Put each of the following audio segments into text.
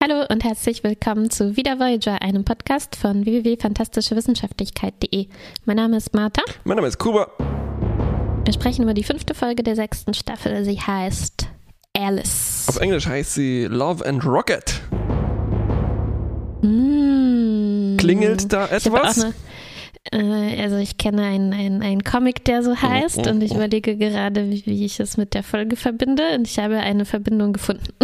Hallo und herzlich willkommen zu Wieder Voyager, einem Podcast von www.fantastischewissenschaftlichkeit.de. Mein Name ist Martha. Mein Name ist Kuba. Wir sprechen über die fünfte Folge der sechsten Staffel. Sie heißt Alice. Auf Englisch heißt sie Love and Rocket. Mm. Klingelt da etwas? Äh, also ich kenne einen, einen, einen Comic, der so heißt und ich überlege gerade, wie, wie ich es mit der Folge verbinde und ich habe eine Verbindung gefunden.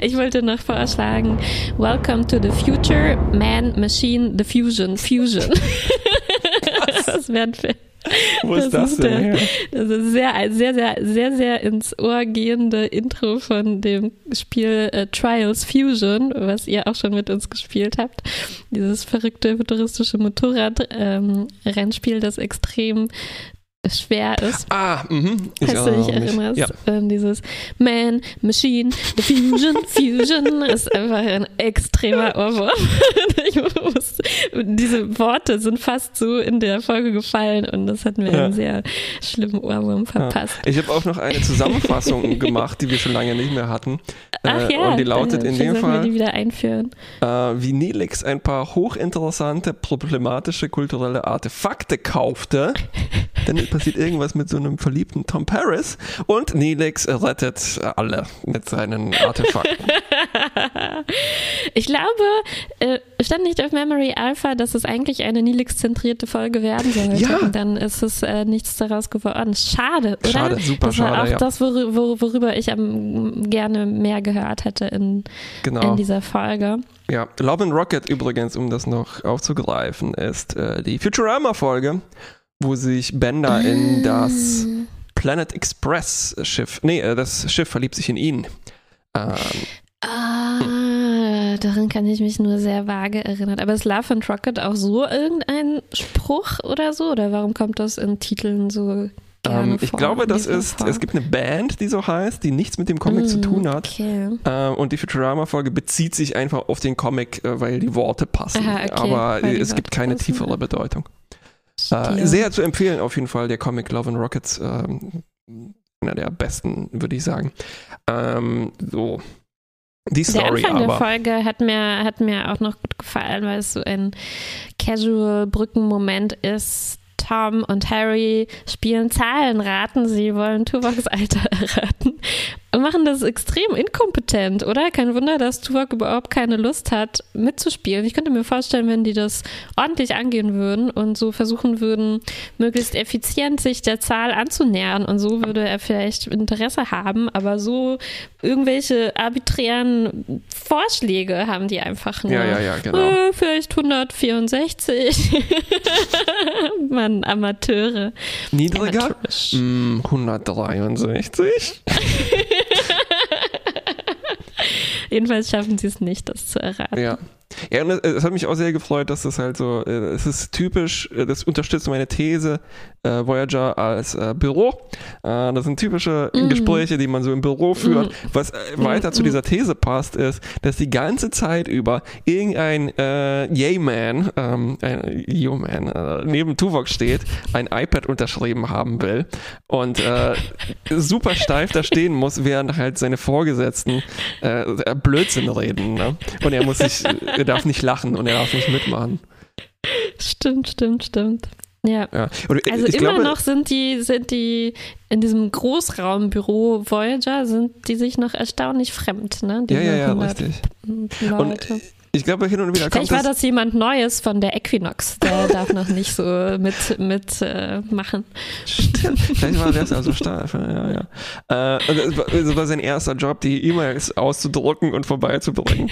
ich wollte noch vorschlagen, Welcome to the Future, Man, Machine, the Fusion, Fusion. das wären wir. Wo ist das der, denn her? Das ist sehr, ein sehr, sehr, sehr, sehr ins Ohr gehende Intro von dem Spiel äh, Trials Fusion, was ihr auch schon mit uns gespielt habt. Dieses verrückte futuristische Motorrad-Rennspiel, das extrem schwer ist. Ah, mhm. Ich Falls du dich erinnerst, Ja. ähm, dieses Man, Machine, the Fusion, Fusion ist einfach ein extremer Ohrwurm. ich muss, diese Worte sind fast so in der Folge gefallen und das hat mir Ja. einen sehr schlimmen Ohrwurm verpasst. Ich habe auch noch eine Zusammenfassung gemacht, die wir schon lange nicht mehr hatten. Ach Äh, ja, und die lautet in dem sollten wir Fall, die wieder einführen. äh, wie Nelix ein paar hochinteressante, problematische kulturelle Artefakte kaufte. Dann passiert irgendwas mit so einem verliebten Tom Paris und Nelix rettet alle mit seinen Artefakten. Ich glaube, äh, stand nicht auf Memory Alpha, dass es eigentlich eine Nilix-zentrierte Folge werden sollte. Ja. Und dann ist es äh, nichts daraus geworden. Schade, oder? Schade, super das war schade, auch ja. das, wor wor worüber ich am, gerne mehr gehört hätte in, Genau. in dieser Folge. Ja, Love and Rocket übrigens, um das noch aufzugreifen, ist äh, die Futurama-Folge, wo sich Bender in das Planet Express Schiff, nee, äh, das Schiff verliebt sich in ihn. Ähm, Ah, daran kann ich mich nur sehr vage erinnern. Aber ist Love and Rocket auch so irgendein Spruch oder so? Oder warum kommt das in Titeln so ähm, ich glaube, das ist, Form? es gibt eine Band, die so heißt, die nichts mit dem Comic zu Mm, tun hat. Okay. Äh, und die Futurama-Folge bezieht sich einfach auf den Comic, äh, weil die Worte passen. Aha, okay, Aber es gibt Worte keine passen, tiefere. Bedeutung. Äh, sehr zu empfehlen auf jeden Fall, der Comic Love and Rockets. Ähm, einer der besten, würde ich sagen. Ähm, so. Die Der Story Anfang der aber. Folge hat mir, hat mir auch noch gut gefallen, weil es so ein Casual-Brückenmoment ist. Tom und Harry spielen Zahlenraten, sie wollen Tuvoks Alter erraten machen das extrem inkompetent, oder? Kein Wunder, dass Tuvok überhaupt keine Lust hat, mitzuspielen. Ich könnte mir vorstellen, wenn die das ordentlich angehen würden und so versuchen würden, möglichst effizient sich der Zahl anzunähern und so würde er vielleicht Interesse haben, aber so irgendwelche arbiträren Vorschläge haben die einfach nur. Ja, ja, ja, genau. Äh, vielleicht 164. Mann, Amateure. Niedriger? Amateurisch. Mm, 163. Jedenfalls schaffen sie es nicht, das zu erraten. Ja. Ja, und es, hat mich auch sehr gefreut, dass das halt so, äh, es ist typisch, äh, das unterstützt meine These, äh, Voyager als äh, Büro. Äh, das sind typische Mm. Gespräche, die man so im Büro führt. Was äh, weiter Mm, zu mm. dieser These passt, ist, dass die ganze Zeit über irgendein Yay-Man, ähm, ein Yo-Man, neben Tuvok steht, ein iPad unterschrieben haben will und super steif da stehen muss, während halt seine Vorgesetzten Blödsinn reden. Ne? Und er muss sich, er darf nicht lachen und er darf nicht mitmachen. Stimmt, stimmt, stimmt. Ja. Ja. Und Also immer glaube, noch sind die, sind die in diesem Großraumbüro Voyager, sind die sich noch erstaunlich fremd, ne? Ja, Diese ja, ja, 100 richtig. Leute. Ich glaube, hin und wieder kommt Vielleicht war das. das jemand Neues von der Equinox, der darf noch nicht so mit, mit äh, machen. Stimmt. Vielleicht war das also steif. Ja, ja. Äh, und es war, sein erster Job, die E-Mails auszudrucken und vorbeizubringen.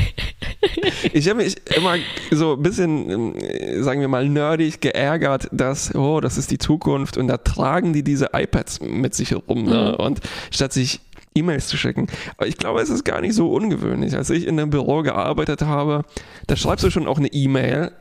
Ich habe mich immer so ein bisschen, ähm, sagen wir mal, nerdig geärgert, dass, oh, das ist die Zukunft und da tragen die diese iPads mit sich herum. Ne? Mhm. Und statt sich E-Mails zu schicken. Aber ich glaube, es ist gar nicht so ungewöhnlich. Als ich in einem Büro gearbeitet habe, da schreibst du schon auch eine E-Mail,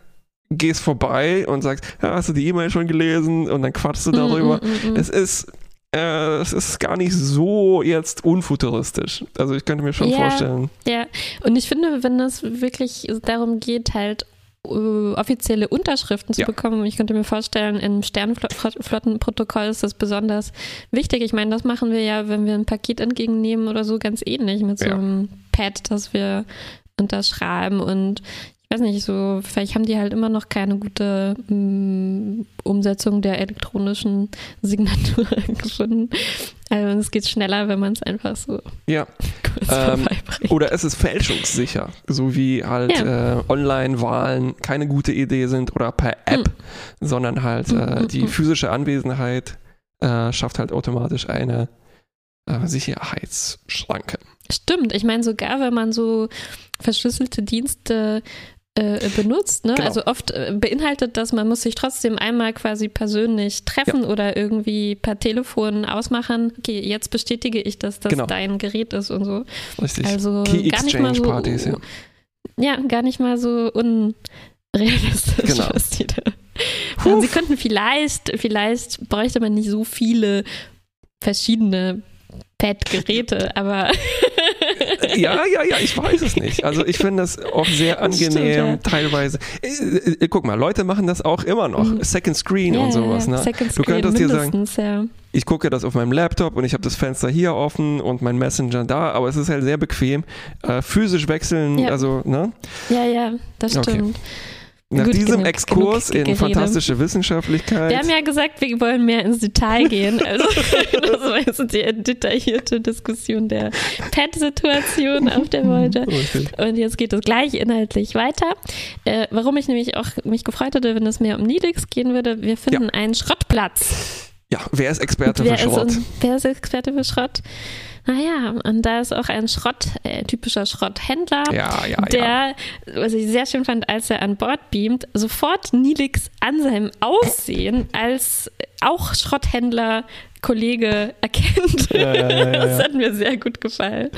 gehst vorbei und sagst, ja, hast du die E-Mail schon gelesen? Und dann quatschst du darüber. Mm, mm, mm, mm. Es ist, äh, es ist gar nicht so jetzt unfuturistisch. Also ich könnte mir schon Ja. vorstellen. Ja, und ich finde, wenn es wirklich darum geht, halt offizielle Unterschriften zu Ja. bekommen. Ich könnte mir vorstellen, im Sternflottenprotokoll ist das besonders wichtig. Ich meine, das machen wir ja, wenn wir ein Paket entgegennehmen oder so, ganz ähnlich mit so Ja. einem Pad, das wir unterschreiben. Und ich weiß nicht, so, vielleicht haben die halt immer noch keine gute mm, Umsetzung der elektronischen Signatur gefunden. Also es geht schneller, wenn man es einfach so Ja. kurz Ähm. Oder es ist fälschungssicher, so wie halt äh, Online-Wahlen keine gute Idee sind oder per App, sondern halt äh, Mm, die mm. physische Anwesenheit äh, schafft halt automatisch eine äh, Sicherheitsschranke. Stimmt, ich meine sogar, wenn man so verschlüsselte Dienste äh, benutzt, ne? Genau. also oft äh, beinhaltet das, man muss sich trotzdem einmal quasi persönlich treffen oder irgendwie per Telefon ausmachen, okay, jetzt bestätige ich, dass das Genau. dein Gerät ist und so. Richtig. Also Key gar nicht mal so, Exchange-Partys, ja. ja, gar nicht mal so unrealistisch. Genau. was die da. Und sie könnten vielleicht, vielleicht bräuchte man nicht so viele verschiedene Pad-Geräte, aber Ja, ja, ja, ich weiß es nicht. Also ich finde das auch sehr Das stimmt, angenehm ja. teilweise. Äh, äh, guck mal, Leute machen das auch immer noch. Mhm. Second Screen ja, und sowas. Ne? Second Du Screen könntest dir sagen, ja. ich gucke das auf meinem Laptop und ich habe das Fenster hier offen und mein Messenger da, aber es ist halt sehr bequem. Äh, physisch wechseln, also, ne? Ja, ja, das Okay. Nach Gut, diesem genug- Exkurs genug in fantastische Wissenschaftlichkeit. Wir haben ja gesagt, wir wollen mehr ins Detail gehen. Also das war jetzt die detaillierte Diskussion der Pet-Situation auf der. Richtig. Und jetzt geht es gleich inhaltlich weiter. Äh, warum ich nämlich auch mich gefreut hätte, wenn es mehr um Nilix gehen würde. Wir finden einen Schrottplatz. Ja, wer ist Experte wer, für Schrott? Ist, wer ist Experte für Schrott? Naja, und da ist auch ein Schrott, äh, typischer Schrotthändler. Ja, ja, ja. der, was ich sehr schön fand, als er an Bord beamt, sofort Nilix an seinem Aussehen als auch Schrotthändler Kollege erkennt. Ja, ja, ja, das hat mir sehr gut gefallen.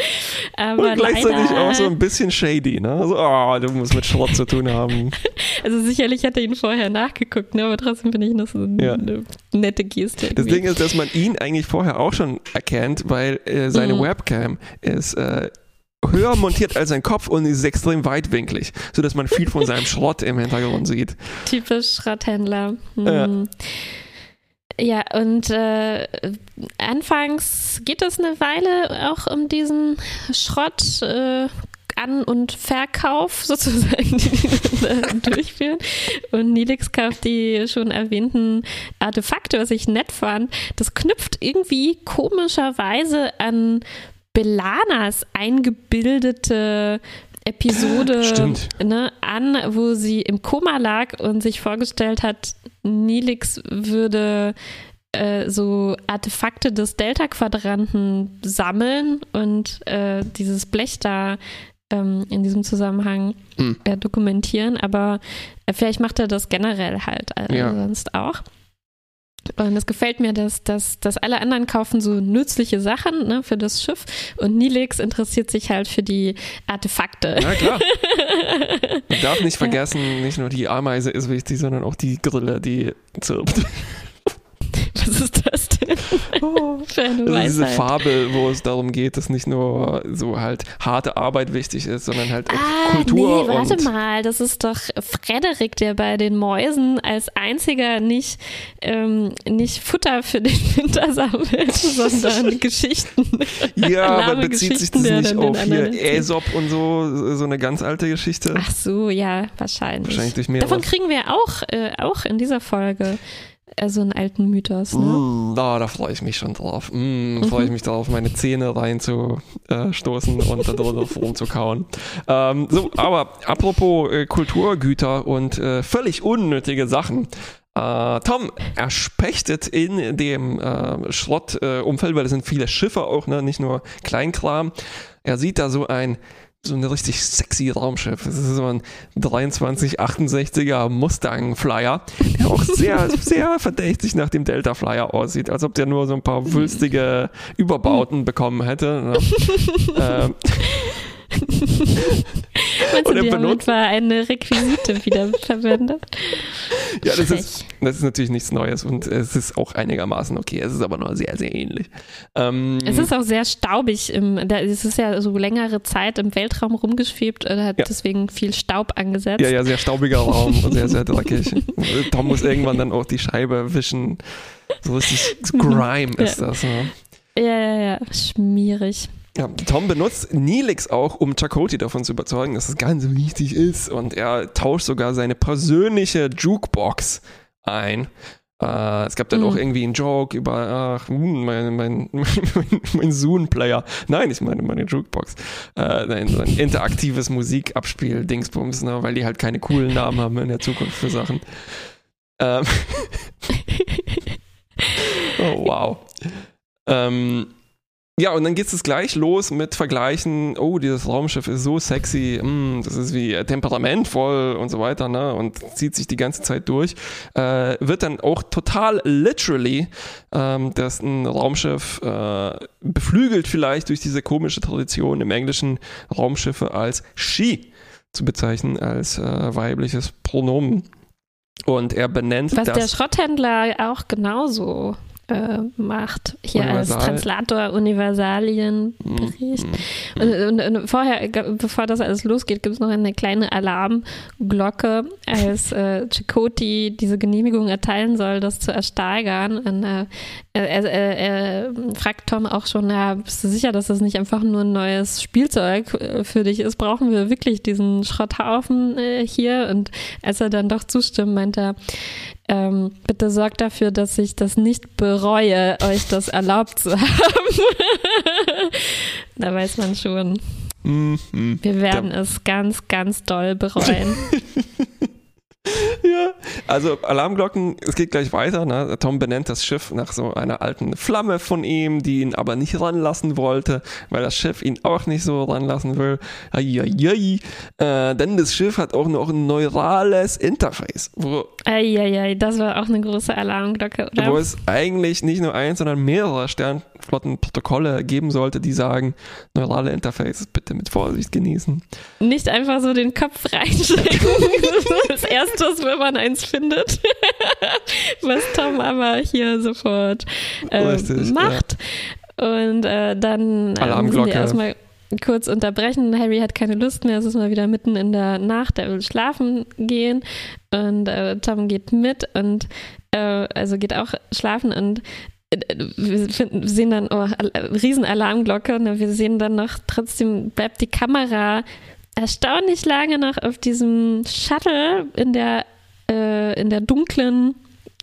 Aber Und gleichzeitig auch so ein bisschen shady, ne? Also, oh, du musst mit Schrott zu tun haben. also sicherlich hat er ihn vorher nachgeguckt, ne? aber trotzdem finde ich das so eine nette Geste. Das. Ding ist, dass man ihn eigentlich vorher auch schon erkennt, weil äh, seine Mhm. Webcam ist äh, höher montiert als sein Kopf und ist extrem weitwinklig, sodass man viel von seinem Schrott im Hintergrund sieht. Typisch Schrotthändler. Hm. Ja, und äh, anfangs geht es eine Weile auch um diesen Schrott. Äh, an- und Verkauf sozusagen, die die dann durchführen. Und Nilix kauft die schon erwähnten Artefakte, was ich nett fand. Das knüpft irgendwie komischerweise an Belanas eingebildete Episode Stimmt. ne, an, wo sie im Koma lag und sich vorgestellt hat, Nilix würde äh, so Artefakte des Delta-Quadranten sammeln und äh, dieses Blech da ähm, in diesem Zusammenhang Hm. äh, dokumentieren, aber äh, vielleicht macht er das generell halt äh, Ja. sonst auch. Und es gefällt mir, dass, dass, dass alle anderen kaufen so nützliche Sachen ne, für das Schiff und Nilix interessiert sich halt für die Artefakte. Ja, klar. Man darf nicht vergessen, nicht nur die Ameise ist wichtig, sondern auch die Grille, die zirpt. Was ist das denn für eine ist diese? Fabel, wo es darum geht, dass nicht nur so halt harte Arbeit wichtig ist, sondern halt auch Ah, Kultur nee, warte mal, das ist doch Frederik, der bei den Mäusen als einziger nicht, ähm, nicht Futter für den Winter sammelt, sondern Geschichten. Ja, aber bezieht sich das nicht auf hier. Aesop und so, so eine ganz alte Geschichte? Ach so, ja, wahrscheinlich. Wahrscheinlich durch mehrere. Davon kriegen wir auch, äh, auch in dieser Folge äh, so einen alten Mythos. Ne? Mm, da, da freue ich mich schon drauf. Mm, freue ich Mhm. mich drauf, meine Zähne reinzustoßen und da drin rumzukauen. Ähm, so, aber apropos äh, Kulturgüter und äh, völlig unnötige Sachen. Äh, Tom erspechtet in dem äh, Schrottumfeld, weil es sind viele Schiffe auch, ne? nicht nur Kleinkram. Er sieht da so ein so ein richtig sexy Raumschiff. Es ist so ein 2368er Mustang Flyer, der auch sehr, sehr verdächtig nach dem Delta Flyer aussieht, als ob der nur so ein paar wülstige Überbauten bekommen hätte. Ne? ähm, Meinst Und du, die haben benutzt- etwa eine Requisite wieder verwendet? ja, das ist, das ist natürlich nichts Neues und es ist auch einigermaßen okay. Es ist aber nur sehr, sehr ähnlich. Ähm, es ist auch sehr staubig. Im, da, es ist ja so längere Zeit im Weltraum rumgeschwebt und hat ja. deswegen viel Staub angesetzt. Ja, ja, sehr staubiger Raum und sehr, sehr dreckig. Tom muss irgendwann dann auch die Scheibe wischen. So richtig Grime ist ja. das. Ne? Ja, ja, ja, schmierig. Ja, Tom benutzt Neelix auch, um Chakoti davon zu überzeugen, dass es ganz wichtig ist. Und er tauscht sogar seine persönliche Jukebox ein. Äh, es gab dann mhm. auch irgendwie einen Joke über ach, hm, mein, mein, mein, mein Zoom-Player. Nein, ich meine meine Jukebox. Äh, ein, ein interaktives Musikabspiel-Dingsbums, ne, weil die halt keine coolen Namen haben in der Zukunft für Sachen. Ähm oh, wow. Ähm, ja, und dann geht es gleich los mit Vergleichen, oh, dieses Raumschiff ist so sexy, mm, das ist wie temperamentvoll und so weiter, ne? Und zieht sich die ganze Zeit durch. Äh, wird dann auch total literally, ähm, dass ein Raumschiff äh, beflügelt vielleicht durch diese komische Tradition im Englischen Raumschiffe als she zu bezeichnen, als äh, weibliches Pronomen. Und er benennt Was das. der Schrotthändler auch genauso äh, macht, hier Universal. als Translator Universalienbericht. Mhm. Und, und, und, vorher, bevor das alles losgeht, gibt es noch eine kleine Alarmglocke, als äh, Chakoti diese Genehmigung erteilen soll, das zu ersteigern. Und, äh, er, er, er, fragt Tom auch schon, ja, bist du sicher, dass das nicht einfach nur ein neues Spielzeug äh, für dich ist? Brauchen wir wirklich diesen Schrotthaufen äh, hier? Und als er dann doch zustimmt, meint er, ähm, bitte sorgt dafür, dass ich das nicht bereue, euch das erlaubt zu haben. da weiß man schon. Mhm. Wir werden es ganz, ganz doll bereuen. ja, also Alarmglocken, es geht gleich weiter. Ne? Tom benennt das Schiff nach so einer alten Flamme von ihm, die ihn aber nicht ranlassen wollte, weil das Schiff ihn auch nicht so ranlassen will. Eieiei. Äh, denn das Schiff hat auch noch ein neurales Interface. Wo, Eieiei, das war auch eine große Alarmglocke, oder? Wo es eigentlich nicht nur eins, sondern mehrere Sternflottenprotokolle geben sollte, die sagen, neurale Interfaces bitte mit Vorsicht genießen. Nicht einfach so den Kopf reinstecken. das erste Erstes, wenn man eins findet. Was Tom aber hier sofort äh, macht. Ja. Und äh, dann äh, müssen wir erstmal kurz unterbrechen. Harry hat keine Lust mehr, es ist mal wieder mitten in der Nacht, er will schlafen gehen und äh, Tom geht mit und äh, also geht auch schlafen und äh, wir finden, sehen dann, oh, Riesenalarmglocke und wir sehen dann noch, trotzdem bleibt die Kamera erstaunlich lange noch auf diesem Shuttle in der, äh, in der dunklen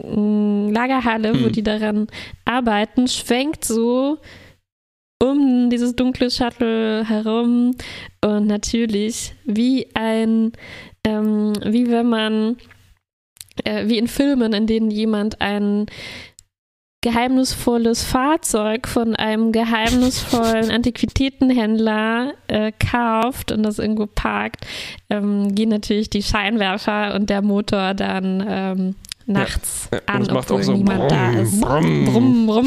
äh, Lagerhalle, hm. wo die daran arbeiten, schwenkt so um dieses dunkle Shuttle herum und natürlich wie ein, ähm, wie wenn man, äh, wie in Filmen, in denen jemand einen geheimnisvolles Fahrzeug von einem geheimnisvollen Antiquitätenhändler äh, kauft und das irgendwo parkt, ähm, gehen natürlich die Scheinwerfer und der Motor dann ähm, nachts ja, an, obwohl so niemand brumm, da ist. Brumm. Brumm, brumm.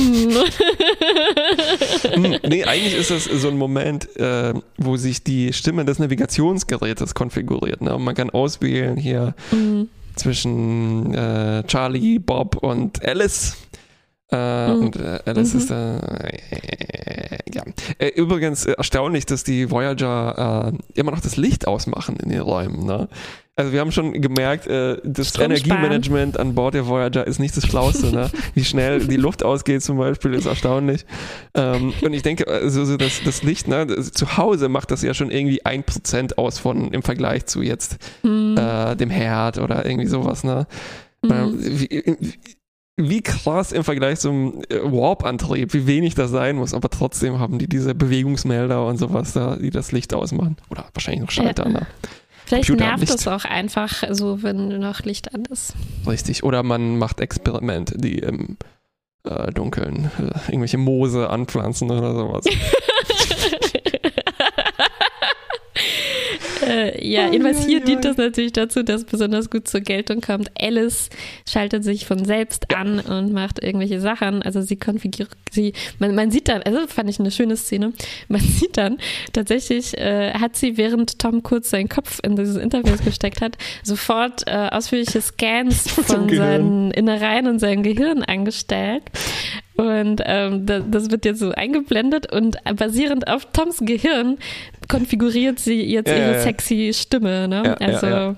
Hm, nee, eigentlich ist es so ein Moment, äh, wo sich die Stimme des Navigationsgerätes konfiguriert. Ne? Und man kann auswählen hier mhm. zwischen äh, Charlie, Bob und Alice. Äh, mhm. Und äh, Alice mhm. ist äh, ja. Äh, übrigens äh, erstaunlich, dass die Voyager äh, immer noch das Licht ausmachen in den Räumen. Ne? Also wir haben schon gemerkt, äh, das Energiemanagement an Bord der Voyager ist nicht das Schlauste. Ne? Wie schnell die Luft ausgeht zum Beispiel, ist erstaunlich. Ähm, und ich denke, also so das, das Licht, ne, das, zu Hause macht das ja schon irgendwie ein Prozent aus von im Vergleich zu jetzt mhm. äh, dem Herd oder irgendwie sowas. Ne? Mhm. Ähm, wie, wie krass im Vergleich zum äh, Warp-Antrieb, wie wenig das sein muss, aber trotzdem haben die diese Bewegungsmelder und sowas da, die das Licht ausmachen. Oder wahrscheinlich noch Schalter. Ja. Ne? Vielleicht Computer nervt es auch einfach so, wenn noch Licht an ist. Richtig. Oder man macht Experimente, die im äh, Dunkeln äh, irgendwelche Moose anpflanzen oder sowas. Äh, ja, Oh, jedenfalls ja, hier ja. dient das natürlich dazu, dass besonders gut zur Geltung kommt. Alice schaltet sich von selbst an und macht irgendwelche Sachen. Also sie konfiguriert, sie, man, man sieht dann, also fand ich eine schöne Szene, man sieht dann tatsächlich, äh, hat sie, während Tom kurz seinen Kopf in dieses Interface gesteckt hat, sofort äh, ausführliche Scans von seinen Innereien und seinem Gehirn angestellt. Und ähm, da- das wird jetzt so eingeblendet und basierend auf Toms Gehirn konfiguriert sie jetzt Ja, ihre ja, sexy Stimme. Ne? Also.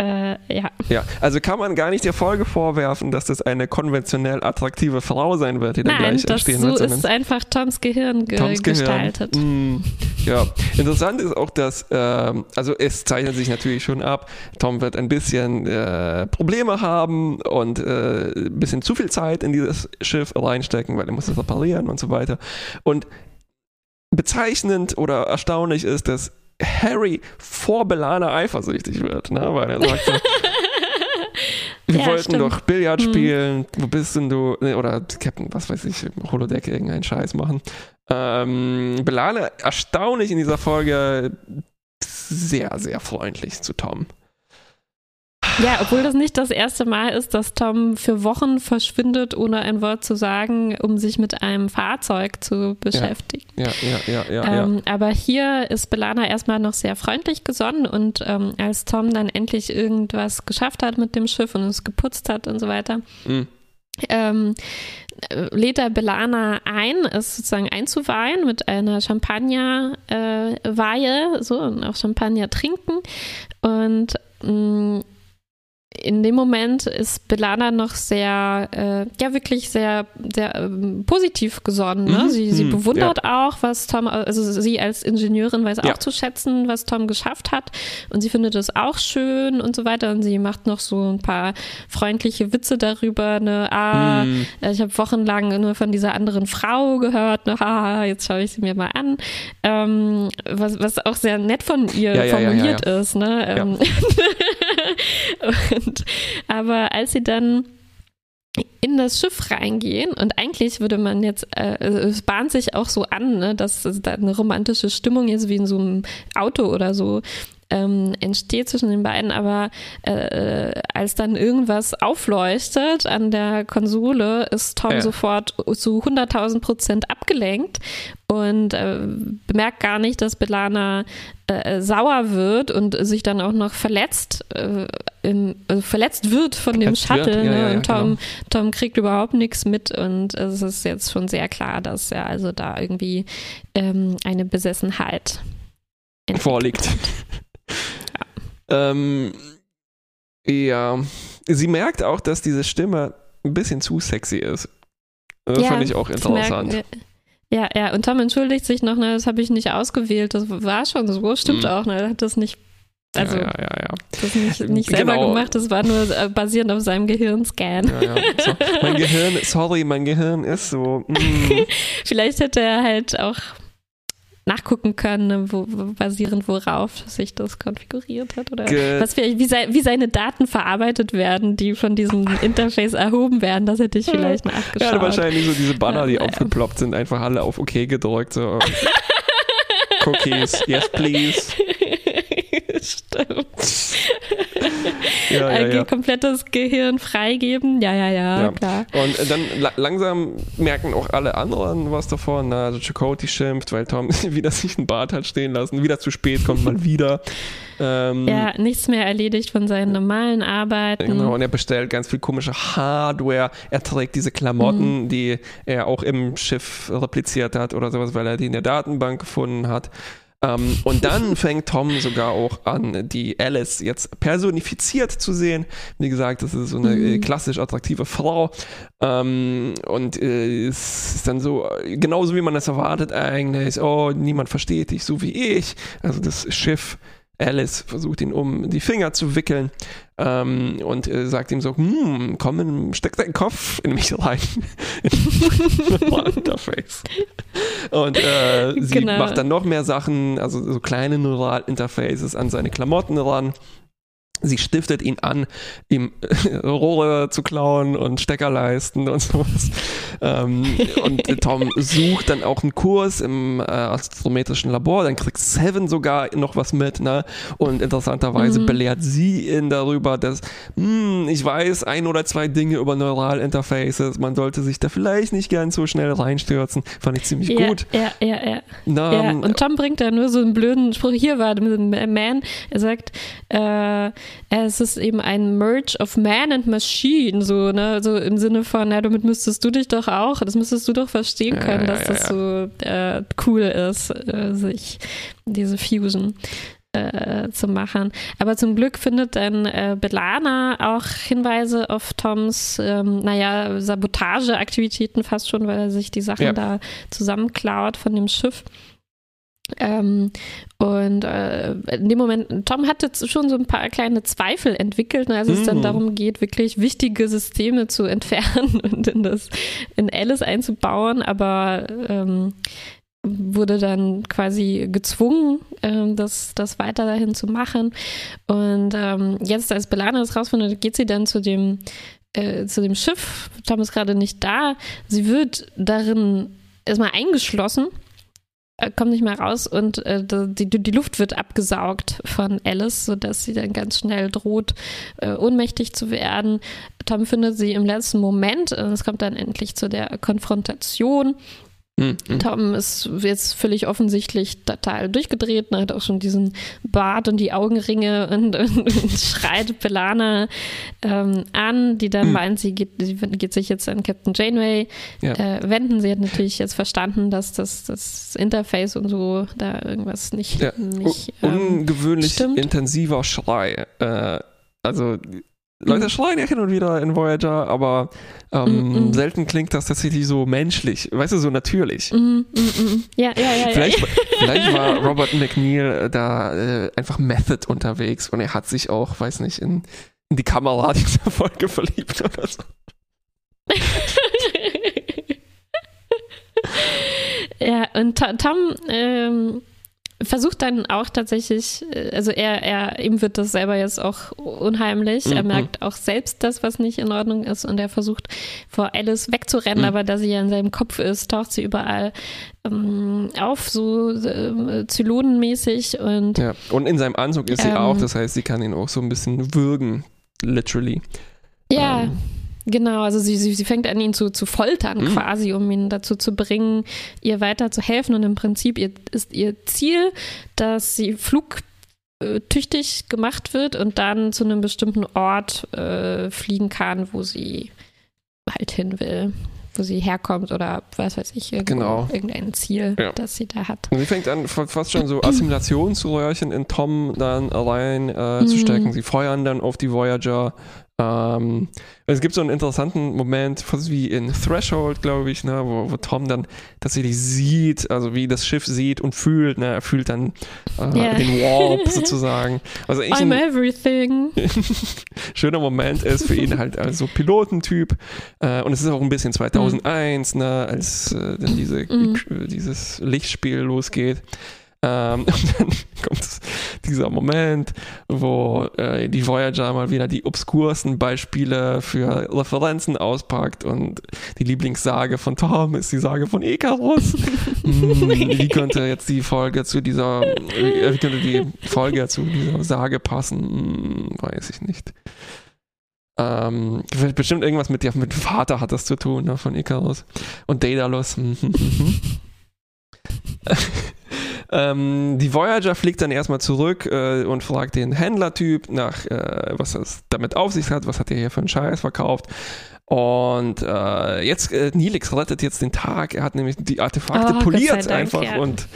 Äh, ja. Ja, also kann man gar nicht der Folge vorwerfen, dass das eine konventionell attraktive Frau sein wird, die da Nein, gleich das entstehen so wird. sondern ist einfach Toms Gehirn ge Toms Gehirn. gestaltet. Mm, ja, interessant ist auch, dass, ähm, also es zeichnet sich natürlich schon ab, Tom wird ein bisschen äh, Probleme haben und äh, ein bisschen zu viel Zeit in dieses Schiff reinstecken, weil er muss es reparieren und so weiter. Und bezeichnend oder erstaunlich ist, dass Harry vor Belana eifersüchtig wird, ne? weil er sagt so, wir Ja, wollten stimmt. doch Billard Hm. spielen, wo bist denn du? Nee, Oder Captain, was weiß ich, Holodeck irgendeinen Scheiß machen. Ähm, Belane erstaunlich in dieser Folge sehr, sehr freundlich zu Tom. Ja, obwohl das nicht das erste Mal ist, dass Tom für Wochen verschwindet, ohne ein Wort zu sagen, um sich mit einem Fahrzeug zu beschäftigen. Ja, ja, ja, ja, ja. Ähm, aber hier ist Belana erstmal noch sehr freundlich gesonnen und ähm, als Tom dann endlich irgendwas geschafft hat mit dem Schiff und es geputzt hat und so weiter, Mm. ähm, äh, lädt er Belana ein, es sozusagen einzuweihen mit einer Champagner-Weihe, äh, so und auch Champagner trinken. Und mh, in dem Moment ist Belana noch sehr, äh, ja wirklich sehr, sehr ähm, positiv gesonnen. Ne? Mhm, Sie, sie mhm, bewundert auch, was Tom, also sie als Ingenieurin weiß Ja. auch zu schätzen, was Tom geschafft hat. Und sie findet es auch schön und so weiter. Und sie macht noch so ein paar freundliche Witze darüber. Ne? Ah, Mm. äh, Ich habe wochenlang nur von dieser anderen Frau gehört. Ne? Haha, jetzt schaue ich sie mir mal an. Ähm, was, was auch sehr nett von ihr Ja, ja, ja, ja, formuliert ist. Ne? Ähm, und, aber als sie dann in das Schiff reingehen und eigentlich würde man jetzt, äh, es bahnt sich auch so an, ne, dass es da eine romantische Stimmung jetzt wie in so einem Auto oder so ähm, entsteht zwischen den beiden, aber äh, als dann irgendwas aufleuchtet an der Konsole, ist Tom Ja. sofort zu 100.000 Prozent abgelenkt und äh, bemerkt gar nicht, dass Belana äh, sauer wird und sich dann auch noch verletzt, äh, im, also verletzt wird von dem Verletzt wird, Shuttle. ja, ne? ja, und Tom, genau. Tom kriegt überhaupt nichts mit und es ist jetzt schon sehr klar, dass er also da irgendwie ähm, eine Besessenheit vorliegt. Ähm, ja, sie merkt auch, dass diese Stimme ein bisschen zu sexy ist. Das Ja, fand ich auch interessant. merke- ja, ja, und Tom entschuldigt sich noch, ne, das habe ich nicht ausgewählt, das war schon so, stimmt Mhm. auch, ne, er hat das nicht, also ja, ja, ja, das nicht, nicht selber Genau. gemacht, das war nur äh, basierend auf seinem Gehirnscan. So, mein Gehirn, sorry, mein Gehirn ist so. Mm, Vielleicht hätte er halt auch nachgucken können, ne, wo, basierend worauf sich das konfiguriert hat oder Ge- was vielleicht, wie, sei, wie seine Daten verarbeitet werden, die von diesem Interface erhoben werden, das hätte ich vielleicht ja, nachgeschaut. hatte wahrscheinlich so diese Banner, die Ja, aufgeploppt sind, einfach alle auf OK gedrückt. So. Cookies, yes please. Stimmt. Ja, ja, ja. komplettes Gehirn freigeben. Ja, ja, ja, Ja. klar. Und dann la langsam merken auch alle anderen was davon. Na, also Chakoti schimpft, weil Tom wieder sich einen Bart hat stehen lassen. Wieder zu spät, kommt mal wieder. Ähm, Ja, nichts mehr erledigt von seinen normalen Arbeiten. Genau, und er bestellt ganz viel komische Hardware. Er trägt diese Mhm. Klamotten, die er auch im Schiff repliziert hat oder sowas, weil er die in der Datenbank gefunden hat. Ähm, und dann fängt Tom sogar auch an, die Alice jetzt personifiziert zu sehen. Wie gesagt, das ist so eine Mhm. äh, klassisch attraktive Frau. Ähm, und äh, es ist dann so, genauso wie man es erwartet eigentlich, oh, niemand versteht dich so wie ich. Also das Schiff Alice versucht ihn um die Finger zu wickeln ähm, und äh, sagt ihm so, hm, komm, steck deinen Kopf in mich rein. in mein Interface. Und äh, sie Genau. macht dann noch mehr Sachen, also so kleine Neural-Interfaces an seine Klamotten ran. Sie stiftet ihn an, ihm Rohre zu klauen und Steckerleisten und sowas. Ähm, und Tom sucht dann auch einen Kurs im äh, astrometrischen Labor. Dann kriegt Seven sogar noch was mit. Ne? Und interessanterweise mhm. belehrt sie ihn darüber, dass mh, hm, ich weiß ein oder zwei Dinge über Neuralinterfaces. Man sollte sich da vielleicht nicht ganz so schnell reinstürzen. Fand ich ziemlich ja, gut. Ja, ja, ja. Na, ja. Und Tom bringt da nur so einen blöden Spruch. Hier war Man. Er sagt, äh, es ist eben ein Merge of Man and Machine, so, ne, so im Sinne von, ja, damit müsstest du dich doch auch, das müsstest du doch verstehen können, ja, ja, dass das so äh, cool ist, äh, sich diese Fusion äh, zu machen. Aber zum Glück findet dann äh, Belana auch Hinweise auf Toms, ähm, naja, Sabotageaktivitäten fast schon, weil er sich die Sachen ja. da zusammenklaut von dem Schiff. Ähm, und äh, in dem Moment, Tom hatte schon so ein paar kleine Zweifel entwickelt, ne, als es dann mhm. darum geht, wirklich wichtige Systeme zu entfernen und in das in Alice einzubauen, aber ähm, wurde dann quasi gezwungen, ähm, das, das weiter dahin zu machen. Und ähm, jetzt, als Belana das rausfindet, geht sie dann zu dem, äh, zu dem Schiff. Tom ist gerade nicht da. Sie wird darin erstmal eingeschlossen äh, kommt nicht mehr raus und äh, die, die Luft wird abgesaugt von Alice, sodass sie dann ganz schnell droht, äh, ohnmächtig zu werden. Tom findet sie im letzten Moment, äh, es kommt dann endlich zu der Konfrontation Mhm. Tom ist jetzt völlig offensichtlich total durchgedreht, ne? hat auch schon diesen Bart und die Augenringe und, und, und schreit Belana ähm, an, die dann mhm. meint, sie geht, sie geht sich jetzt an Captain Janeway ja. äh, wenden. Sie hat natürlich jetzt verstanden, dass das, das Interface und so da irgendwas nicht, ja. nicht ähm, ungewöhnlich stimmt. intensiver Schrei. Äh, also Leute mhm. schreien ja hin und wieder in Voyager, aber ähm, mm, selten klingt das tatsächlich so menschlich, weißt du, so natürlich. Mm, ja, ja, ja. Vielleicht, ja. vielleicht war Robert McNeil äh, da äh, einfach Method unterwegs und er hat sich auch, weiß nicht, in, in die Kamera dieser Folge verliebt oder so. ja, und Tom ähm, versucht dann auch tatsächlich, äh, also er, er, ihm wird das selber jetzt auch unheimlich. Mhm. Er merkt auch selbst das, was nicht in Ordnung ist und er versucht vor Alice wegzurennen, mhm. aber da sie ja in seinem Kopf ist, taucht sie überall ähm, auf, so äh, Zylonenmäßig und. Ja, und in seinem Anzug ist ähm, sie auch, das heißt, sie kann ihn auch so ein bisschen würgen, literally. Ja. Ähm. Genau, also sie, sie, sie fängt an, ihn zu, zu foltern mhm. quasi, um ihn dazu zu bringen, ihr weiter zu helfen. Und im Prinzip ihr, ist ihr Ziel, dass sie flugtüchtig gemacht wird und dann zu einem bestimmten Ort äh, fliegen kann, wo sie halt hin will wo sie herkommt oder was weiß ich, genau. irgendein Ziel, ja. das sie da hat. Und sie fängt an, fast schon so Assimilationsröhrchen in Tom dann allein äh, zu mhm. stecken. Sie feuern dann auf die Voyager ähm, es gibt so einen interessanten Moment, fast wie in Threshold, glaube ich, ne, wo, wo, Tom dann tatsächlich sieht, also wie das Schiff sieht und fühlt. Ne, er fühlt dann äh, yeah. den Warp sozusagen. Also I'm ein everything. schöner Moment ist für ihn halt als so Pilotentyp. Äh, und es ist auch ein bisschen 2001, mm. ne, als äh, dann diese, mm. dieses Lichtspiel losgeht. Ähm, und dann kommt dieser Moment, wo äh, die Voyager mal wieder die obskursten Beispiele für Referenzen auspackt und die Lieblingssage von Tom ist die Sage von Icarus. hm, wie könnte jetzt die Folge zu dieser, äh, wie könnte die Folge zu dieser Sage passen? Hm, weiß ich nicht. Ähm, bestimmt irgendwas mit, ja, mit Vater hat das zu tun, ne, von Icarus. Und Daedalus. Hm, hm, hm, ähm, die Voyager fliegt dann erstmal zurück äh, und fragt den Händlertyp nach, äh, was das damit auf sich hat, was hat er hier für einen Scheiß verkauft. Und äh, jetzt, äh, Nilix rettet jetzt den Tag. Er hat nämlich die Artefakte oh, poliert Dank, einfach ja. und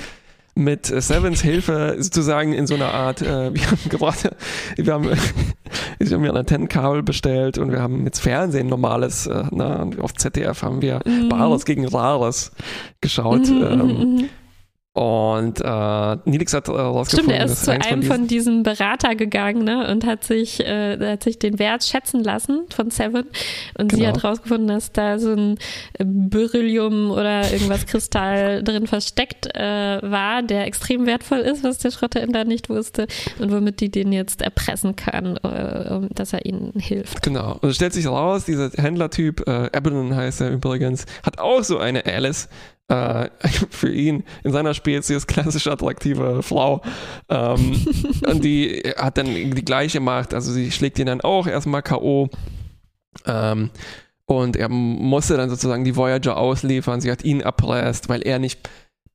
mit Sevens Hilfe sozusagen in so einer Art, äh, wir haben gerade, wir haben, ich habe mir ein Antennenkabel bestellt und wir haben jetzt Fernsehen normales, äh, na, auf ZDF haben wir mhm. Bares gegen Rares geschaut. Mhm, ähm, mhm, mhm. Und äh, Nilix hat äh, rausgefunden, Stimmt, er ist zu einem diesen- von diesen Berater gegangen ne, und hat sich, äh, hat sich den Wert schätzen lassen von Seven. Und sie Genau. hat rausgefunden, dass da so ein Beryllium oder irgendwas Kristall drin versteckt äh, war, der extrem wertvoll ist, was der Schrotterinter nicht wusste und womit die den jetzt erpressen kann, äh, dass er ihnen hilft. Genau. Und es stellt sich raus, dieser Händlertyp, äh, Abaddon heißt er übrigens, hat auch so eine Alice. Äh, für ihn in seiner Spezies klassisch attraktive Frau. Ähm, und die hat dann die gleiche Macht. Also sie schlägt ihn dann auch erstmal K.O. Ähm, und er musste dann sozusagen die Voyager ausliefern. Sie hat ihn erpresst, weil er nicht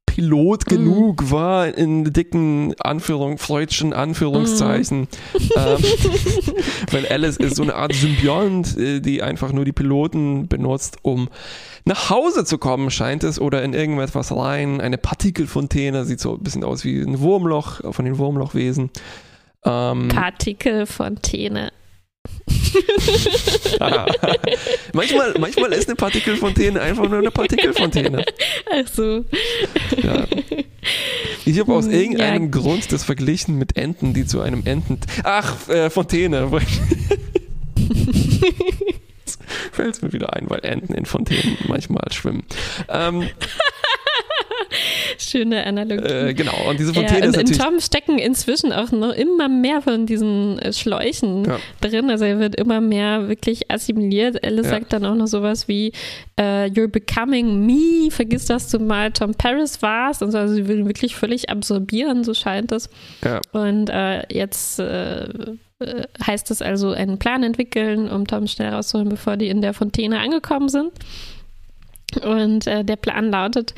Pilot Mhm. genug war, in dicken Anführung, Freudschen Anführungszeichen. ähm, weil Alice ist so eine Art Symbiont, äh, die einfach nur die Piloten benutzt, um nach Hause zu kommen, scheint es, oder in irgendetwas rein. Eine Partikelfontäne, sieht so ein bisschen aus wie ein Wurmloch von den Wurmlochwesen. Ähm, Partikelfontäne. manchmal, manchmal ist eine Partikelfontäne einfach nur eine Partikelfontäne. Ach so. Ja. Ich habe aus Hm, irgendeinem ja. Grund das verglichen mit Enten, die zu einem Enten. Ach, äh, Fontäne. Fällt es mir wieder ein, weil Enten in Fontänen manchmal schwimmen. Ähm, Schöne Analogie. äh, genau, und diese Ja, Fontäne und ist in natürlich. Tom stecken inzwischen auch noch immer mehr von diesen äh, Schläuchen Ja. drin. Also er wird immer mehr wirklich assimiliert. Alice Ja. sagt dann auch noch sowas wie äh, You're becoming me. Vergiss, dass du mal Tom Paris warst. Und so, also sie will ihn wirklich völlig absorbieren, so scheint es. Ja. Und äh, jetzt äh, äh, heißt es also einen Plan entwickeln, um Tom schnell rauszuholen, bevor die in der Fontäne angekommen sind. Und äh, der Plan lautet,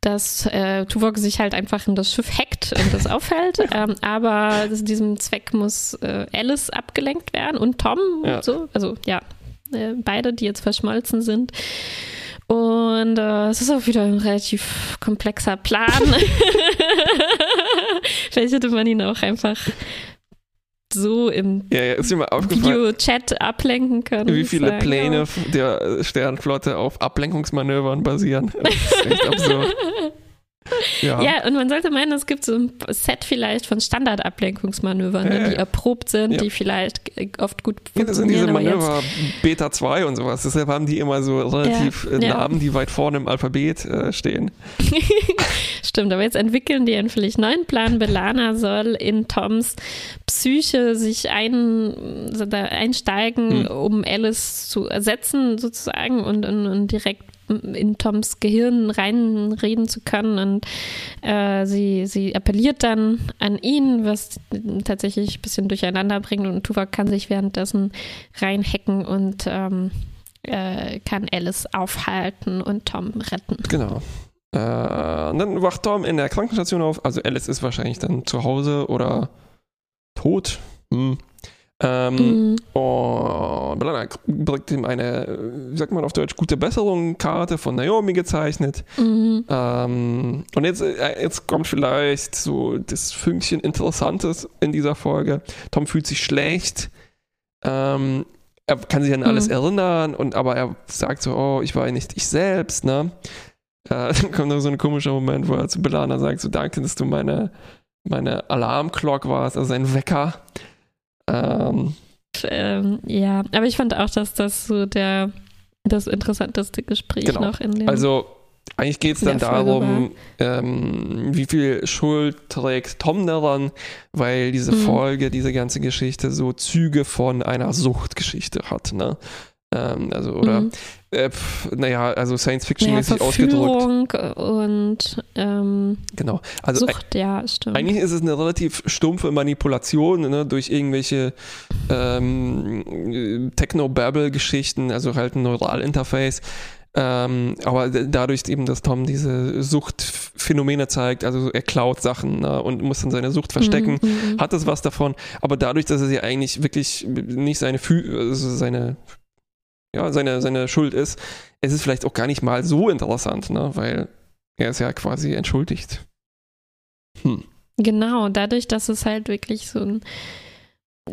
dass äh, Tuvok sich halt einfach in das Schiff hackt und das aufhält. ähm, aber zu diesem Zweck muss äh, Alice abgelenkt werden und Tom Ja. und so. Also ja, äh, beide, die jetzt verschmolzen sind. Und äh, es ist auch wieder ein relativ komplexer Plan. Vielleicht hätte man ihn auch einfach so im Ja, ja, Video-Chat ablenken können. wie viele Sagen, Pläne der äh, Sternenflotte auf Ablenkungsmanövern basieren? Das ist echt absurd. Ja. Ja, und man sollte meinen, es gibt so ein Set vielleicht von Standardablenkungsmanövern, ne, Ja, die erprobt sind, Ja. die vielleicht äh, oft gut Ja, das sind diese funktionieren. Manöver Beta 2 und sowas. Deshalb haben die immer so relativ äh. Namen, die weit vorne im Alphabet äh, stehen. stimmt, aber jetzt entwickeln die einen völlig neuen Plan. Belana soll in Toms Psyche sich ein, einsteigen, Hm. um Alice zu ersetzen sozusagen und, und, und direkt in Toms Gehirn reinreden zu können und äh, sie, sie appelliert dann an ihn, was tatsächlich ein bisschen durcheinander bringt und Tuvok kann sich währenddessen reinhacken und ähm, äh, kann Alice aufhalten und Tom retten. Genau. Äh, und dann wacht Tom in der Krankenstation auf. Also Alice ist wahrscheinlich dann zu Hause oder tot. Hm. Ähm, Mhm. Und Belana bringt ihm eine, wie sagt man auf Deutsch, gute Besserung, Karte von Naomi gezeichnet. Mhm. Ähm, und jetzt, äh, jetzt kommt vielleicht so das Fünkchen Interessantes in dieser Folge. Tom fühlt sich schlecht. Ähm, er kann sich an alles Mhm. erinnern, und aber er sagt so, oh, ich war nicht ich selbst, ne? Äh, dann kommt noch so ein komischer Moment, wo er zu Belana sagt, so danke, dass du meine, meine Alarmglock warst, also ein Wecker. Ähm, Ähm, ja, aber ich fand auch, dass das so der das interessanteste Gespräch Genau. noch in dem. Also eigentlich geht es dann darum, ähm, wie viel Schuld trägt Tom daran, weil diese Mhm. Folge, diese ganze Geschichte so Züge von einer Suchtgeschichte hat. Ne? Ähm, also, oder, Mhm. äh, pf, naja, also Science-Fiction-mäßig ausgedrückt. Verführung und ähm, Genau. Also Sucht, ja, stimmt. Eigentlich ist es eine relativ stumpfe Manipulation ne, durch irgendwelche ähm, Techno-Babble-Geschichten, also halt ein Neuralinterface. Ähm, aber dadurch eben, dass Tom diese Suchtphänomene zeigt, also er klaut Sachen ne, und muss dann seine Sucht verstecken, mhm. hat es was davon. Aber dadurch, dass es ja eigentlich wirklich nicht seine, Fü also seine, ja, seine, seine Schuld ist, ist es vielleicht auch gar nicht mal so interessant, ne, weil er ist ja quasi entschuldigt. Hm. Genau, dadurch, dass es halt wirklich so ein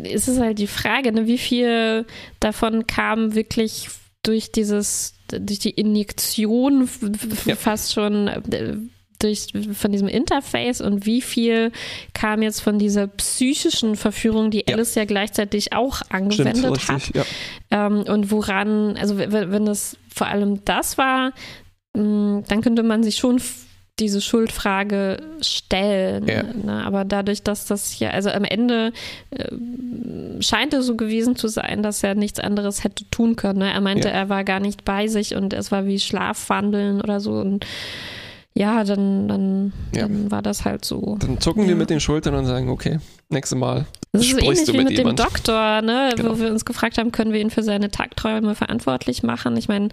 ist es halt die Frage, ne, wie viel davon kam wirklich durch dieses, durch die Injektion Ja. fast schon, äh, durch, von diesem Interface und wie viel kam jetzt von dieser psychischen Verführung, die Ja. Alice ja gleichzeitig auch angewendet Stimmt, hat. richtig, ja. Ähm, und woran, also wenn, wenn das vor allem das war, mh, dann könnte man sich schon diese Schuldfrage stellen. Ja. Ne? Aber dadurch, dass das hier, also am Ende äh, scheint es so gewesen zu sein, dass er nichts anderes hätte tun können. Ne? Er meinte, Ja. er war gar nicht bei sich und es war wie Schlafwandeln oder so. Und ja, dann, dann, Ja. dann war das halt so. Dann zucken Ja. mit den Schultern und sagen, okay, nächste Mal. Das ist so Sprichst ähnlich du wie mit mit, dem Doktor, ne? Genau. wo wir uns gefragt haben, können wir ihn für seine Tagträume verantwortlich machen? Ich meine,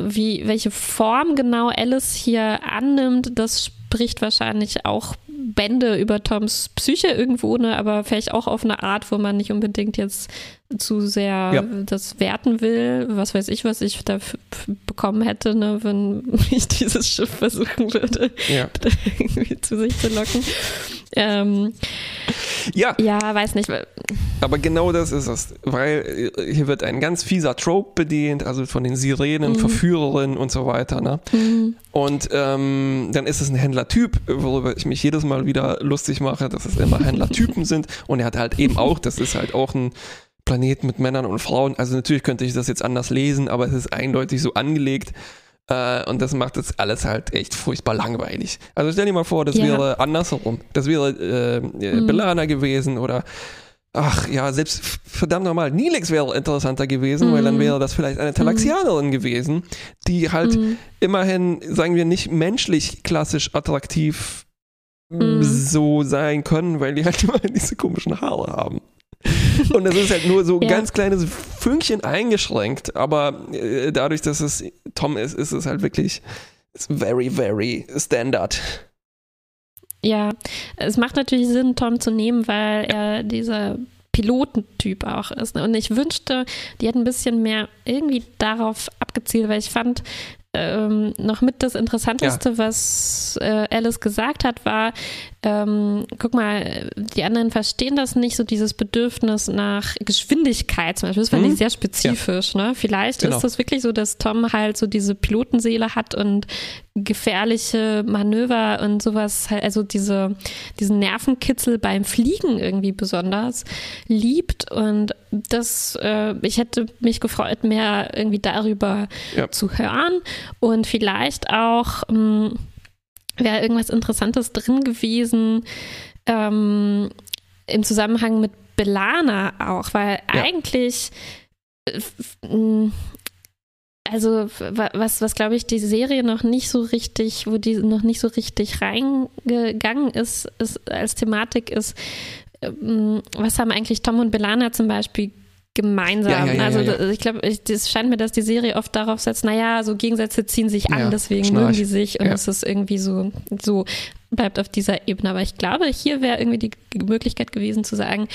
wie, welche Form genau Alice hier annimmt, das spricht wahrscheinlich auch Bände über Toms Psyche irgendwo, ne? aber vielleicht auch auf eine Art, wo man nicht unbedingt jetzt zu sehr Ja. das werten will. Was weiß ich, was ich da bekommen hätte, ne? wenn ich dieses Schiff versuchen würde, Ja. irgendwie zu sich zu locken. Ähm, ja, ja, weiß nicht. aber genau das ist es. Weil äh, hier wird ein ganz fieser Trope bedient, also von den Sirenen, Mhm. Verführerinnen und so weiter. Ne? Mhm. Und ähm, dann ist es ein Händlertyp, worüber ich mich jedes Mal wieder lustig mache, dass es immer Händlertypen sind. Und er hat halt eben auch, das ist halt auch ein Planet mit Männern und Frauen. Also natürlich könnte ich das jetzt anders lesen, aber es ist eindeutig so angelegt. Äh, und das macht das alles halt echt furchtbar langweilig. Also stell dir mal vor, das Ja. wäre andersherum. Das wäre äh, Mhm. Belana gewesen oder Ach ja, selbst verdammt nochmal, Nilix wäre interessanter gewesen, weil dann Mhm. wäre das vielleicht eine Talaxianerin gewesen, die halt Mhm. immerhin, sagen wir, nicht menschlich klassisch attraktiv Mhm. so sein können, weil die halt immerhin diese komischen Haare haben. Und das ist halt nur so ein Ja. ganz kleines Fünkchen eingeschränkt, aber äh, dadurch, dass es Tom ist, ist es halt wirklich very, very standard. Ja, es macht natürlich Sinn, Tom zu nehmen, weil er dieser Pilotentyp auch ist. ne? Und ich wünschte, die hätten ein bisschen mehr irgendwie darauf abgezielt, weil ich fand, ähm, noch mit das Interessanteste, was äh, Alice gesagt hat, war, ähm, guck mal, die anderen verstehen das nicht, so dieses Bedürfnis nach Geschwindigkeit zum Beispiel. Das fand Mhm. ich sehr spezifisch. Ne? Vielleicht Genau. ist das wirklich so, dass Tom halt so diese Pilotenseele hat und gefährliche Manöver und sowas, also diese, diesen Nervenkitzel beim Fliegen irgendwie besonders liebt. Und das, äh, ich hätte mich gefreut, mehr irgendwie darüber Ja. zu hören und vielleicht auch ähm, wäre irgendwas Interessantes drin gewesen ähm, im Zusammenhang mit Belana auch, weil Ja. eigentlich äh, also wa- was, was glaube ich die Serie noch nicht so richtig, wo die noch nicht so richtig reingegangen ist, ist als Thematik ist, ähm, was haben eigentlich Tom und Belana zum Beispiel gemeinsam? Ja, ja, also ja, ich glaube, es scheint mir, dass die Serie oft darauf setzt, naja, so Gegensätze ziehen sich an, deswegen mögen die sich. Und es ist irgendwie so, so bleibt auf dieser Ebene. Aber ich glaube, hier wäre irgendwie die Möglichkeit gewesen zu sagen,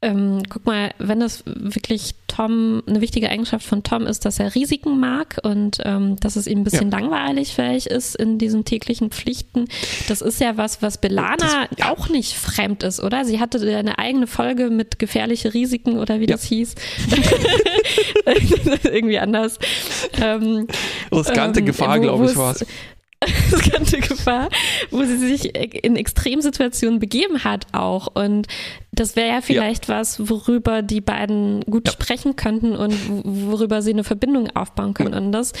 ähm, guck mal, wenn das wirklich Tom, eine wichtige Eigenschaft von Tom ist, dass er Risiken mag und ähm, dass es ihm ein bisschen langweilig vielleicht ist in diesen täglichen Pflichten. Das ist ja was, was Belana Das- ja. auch nicht fremd ist, oder? Sie hatte ja eine eigene Folge mit gefährliche Risiken oder wie Ja. das hieß. irgendwie anders. Ähm, Riskante ähm, Gefahr, glaube ich, war es. riskante Gefahr, wo sie sich in Extremsituationen begeben hat auch. Und das wäre ja vielleicht was, worüber die beiden gut Ja. sprechen könnten und wo- worüber sie eine Verbindung aufbauen können. Und das,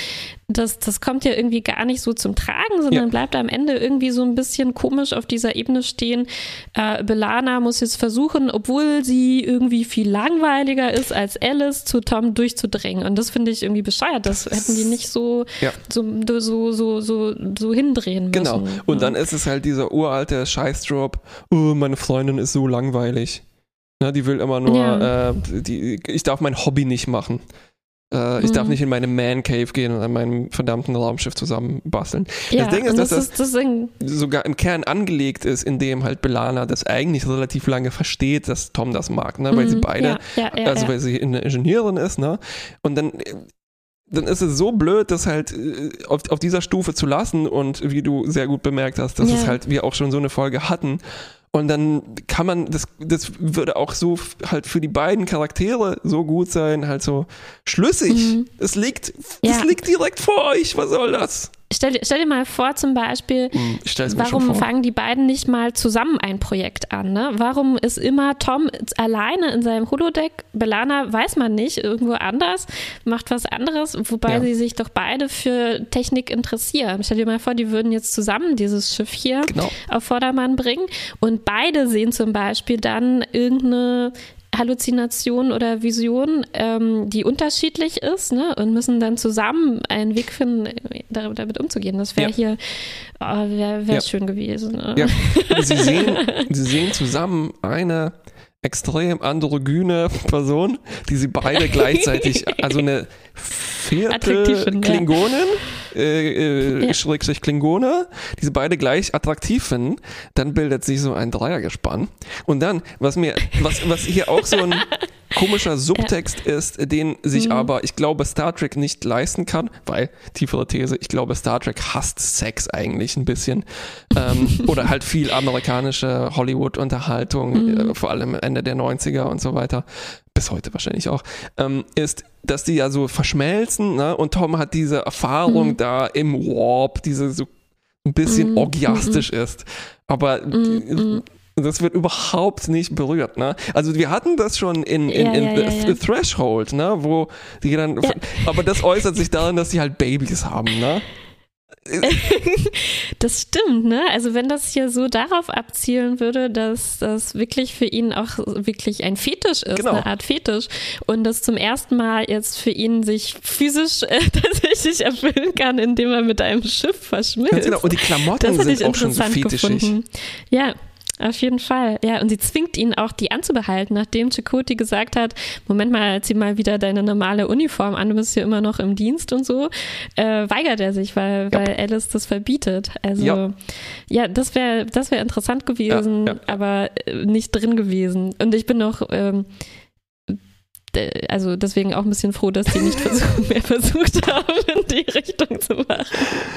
das, das kommt ja irgendwie gar nicht so zum Tragen, sondern Ja. bleibt am Ende irgendwie so ein bisschen komisch auf dieser Ebene stehen. Äh, Belana muss jetzt versuchen, obwohl sie irgendwie viel langweiliger ist als Alice, zu Tom durchzudringen. Und das finde ich irgendwie bescheuert. Das hätten die nicht so, Ja. so, so, so, so, so hindrehen müssen. Genau. Und Ja. dann ist es halt dieser uralte Scheißdrop, oh, meine Freundin ist so langweilig. Na, die will immer nur, Ja. äh, die, ich darf mein Hobby nicht machen. Äh, ich darf Mhm. nicht in meine Man Cave gehen und an meinem verdammten Raumschiff zusammenbasteln. ja, Ding ist, dass das, ist, das ein, Sogar im Kern angelegt ist, in dem halt Belana das eigentlich relativ lange versteht, dass Tom das mag, ne? weil sie Mhm, beide ja, also weil sie eine Ingenieurin ist, ne? Und dann, dann ist es so blöd, das halt äh, auf, auf dieser Stufe zu lassen und wie du sehr gut bemerkt hast, dass Ja. es halt wir auch schon so eine Folge hatten. Und dann kann man, das, das würde auch so halt für die beiden Charaktere so gut sein, halt so schlüssig. Mhm. Es liegt, es Ja. liegt direkt vor euch. Was soll das? Stell, stell dir mal vor, zum Beispiel, Hm, warum fangen die beiden nicht mal zusammen ein Projekt an? Ne? Warum ist immer Tom alleine in seinem Holodeck? Belana weiß man nicht, irgendwo anders, macht was anderes, wobei Ja. sie sich doch beide für Technik interessieren. Stell dir mal vor, die würden jetzt zusammen dieses Schiff hier Genau. auf Vordermann bringen und beide sehen zum Beispiel dann irgendeine Halluzination oder Vision, ähm, die unterschiedlich ist, ne? Und müssen dann zusammen einen Weg finden, äh, damit, umzugehen. Das wäre Ja. hier, oh, wäre wär Ja. schön gewesen. Ne? Ja, sie sehen, sie sehen zusammen eine extrem androgyne Person, die sie beide gleichzeitig, also eine vierte finden, ja. Klingonin, äh, äh, Ja. Schrägstrich Klingone, die sie beide gleich attraktiv finden, dann bildet sich so ein Dreiergespann. Und dann, was mir, was, was hier auch so ein komischer Subtext ist, den sich Mhm. aber, ich glaube, Star Trek nicht leisten kann, weil, tiefere These, ich glaube, Star Trek hasst Sex eigentlich ein bisschen. Ähm, oder halt viel amerikanische Hollywood-Unterhaltung, Mhm. äh, vor allem Ende der 90er und so weiter, bis heute wahrscheinlich auch, ähm, ist, dass die ja so verschmelzen, ne? Und Tom hat diese Erfahrung Mhm. da im Warp, diese so ein bisschen Mhm, orgiastisch ist. Aber Mhm, das wird überhaupt nicht berührt, ne? Also wir hatten das schon in, in, Ja, in ja, The, ja, Threshold, ne? Wo die dann, aber das äußert sich darin, dass sie halt Babys haben, ne? Das stimmt, ne? Also wenn das hier so darauf abzielen würde, dass das wirklich für ihn auch wirklich ein Fetisch ist, Genau. eine Art Fetisch und das zum ersten Mal jetzt für ihn sich physisch äh, tatsächlich erfüllen kann, indem er mit einem Schiff verschmilzt. Ganz genau. Und die Klamotten sind auch schon so fetischig. gefunden. Ja. Auf jeden Fall, ja. Und sie zwingt ihn auch, die anzubehalten, nachdem Chakoti gesagt hat, Moment mal, zieh mal wieder deine normale Uniform an, du bist hier immer noch im Dienst und so, äh, weigert er sich, weil, Ja. weil Alice das verbietet. Also Ja. ja, das wäre das wär interessant gewesen, Ja, aber äh, nicht drin gewesen. Und ich bin noch ähm, also deswegen auch ein bisschen froh, dass die nicht versucht, mehr versucht haben, in die Richtung zu machen.